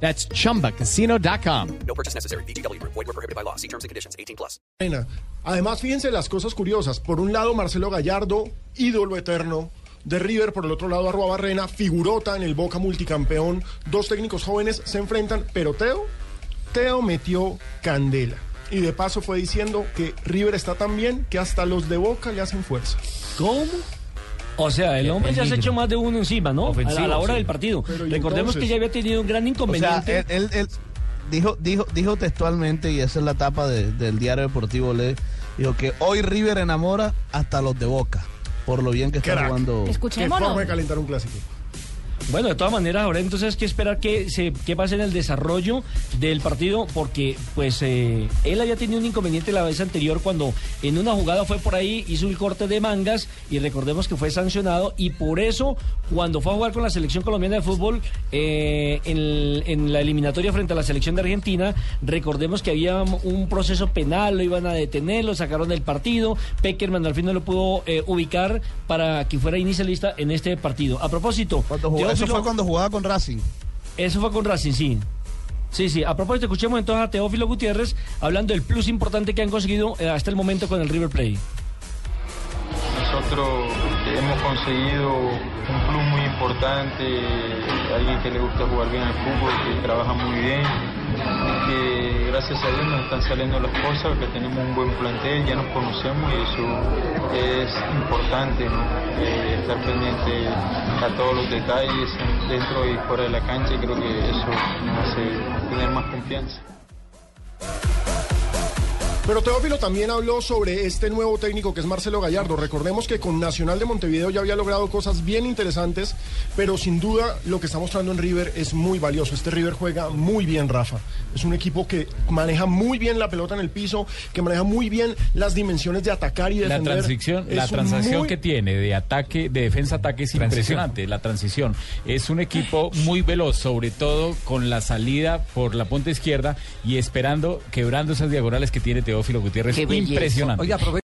That's chumbacasino.com. No purchase necessary. BGW. Void were prohibited by law. See terms and conditions. 18 plus. Además, fíjense las cosas curiosas. Por un lado, Marcelo Gallardo, ídolo eterno de River. Por el otro lado, Arroa Barrena, figurota en el Boca multicampeón. Dos técnicos jóvenes se enfrentan, pero Teo, Teo metió candela. Y de paso fue diciendo que River está tan bien que hasta los de Boca le hacen fuerza. ¿Cómo? O sea, el hombre ya se ha hecho más de uno encima, ¿no? a la, a la hora sí. del partido. Pero, ¿y Recordemos entonces? que ya había tenido un gran O sea, inconveniente. él, él- él dijo, dijo, dijo textualmente, y esa es la tapa de- del diario deportivo Le, dijo que hoy River enamora hasta los de Boca, por lo bien que está Crack. jugando. Qué Escuchémoslo. forma de calentar un clásico. Bueno, de todas maneras, ahora entonces hay que esperar que se que pase en el desarrollo del partido, porque pues eh, él había tenido un inconveniente la vez anterior cuando en una jugada fue por ahí, hizo el corte de mangas y recordemos que fue sancionado y por eso cuando fue a jugar con la selección colombiana de fútbol eh, en, en la eliminatoria frente a la selección de Argentina, recordemos que había un proceso penal, lo iban a detener, lo sacaron del partido, Peckerman al fin no lo pudo eh, ubicar para que fuera inicialista en este partido. A propósito, Cuando eso fue cuando jugaba con Racing. eso fue con Racing, sí. Sí, sí. A propósito, escuchemos entonces a Teófilo Gutiérrez hablando del plus importante que han conseguido eh, hasta el momento con el River Plate. Nosotros hemos conseguido un club muy importante, alguien que le gusta jugar bien al fútbol, que trabaja muy bien, que gracias a Dios nos están saliendo las cosas, que tenemos un buen plantel, ya nos conocemos y eso es importante, ¿no? Estar pendiente a todos los detalles dentro y fuera de la cancha y creo que eso nos hace tener más confianza. Pero Teófilo también habló sobre este nuevo técnico que es Marcelo Gallardo. Recordemos que con Nacional de Montevideo ya había logrado cosas bien interesantes, pero sin duda lo que está mostrando en River es muy valioso. Este River juega muy bien, Rafa. Es un equipo que maneja muy bien la pelota en el piso, que maneja muy bien las dimensiones de atacar y La defender. transición, la Es un transacción muy- que tiene de ataque, de defensa-ataque es impresionante. La transición es un equipo muy veloz, sobre todo con la salida por la punta izquierda y esperando, quebrando esas diagonales que tiene Teófilo Gutiérrez. Qué belleza. Impresionante. Oiga,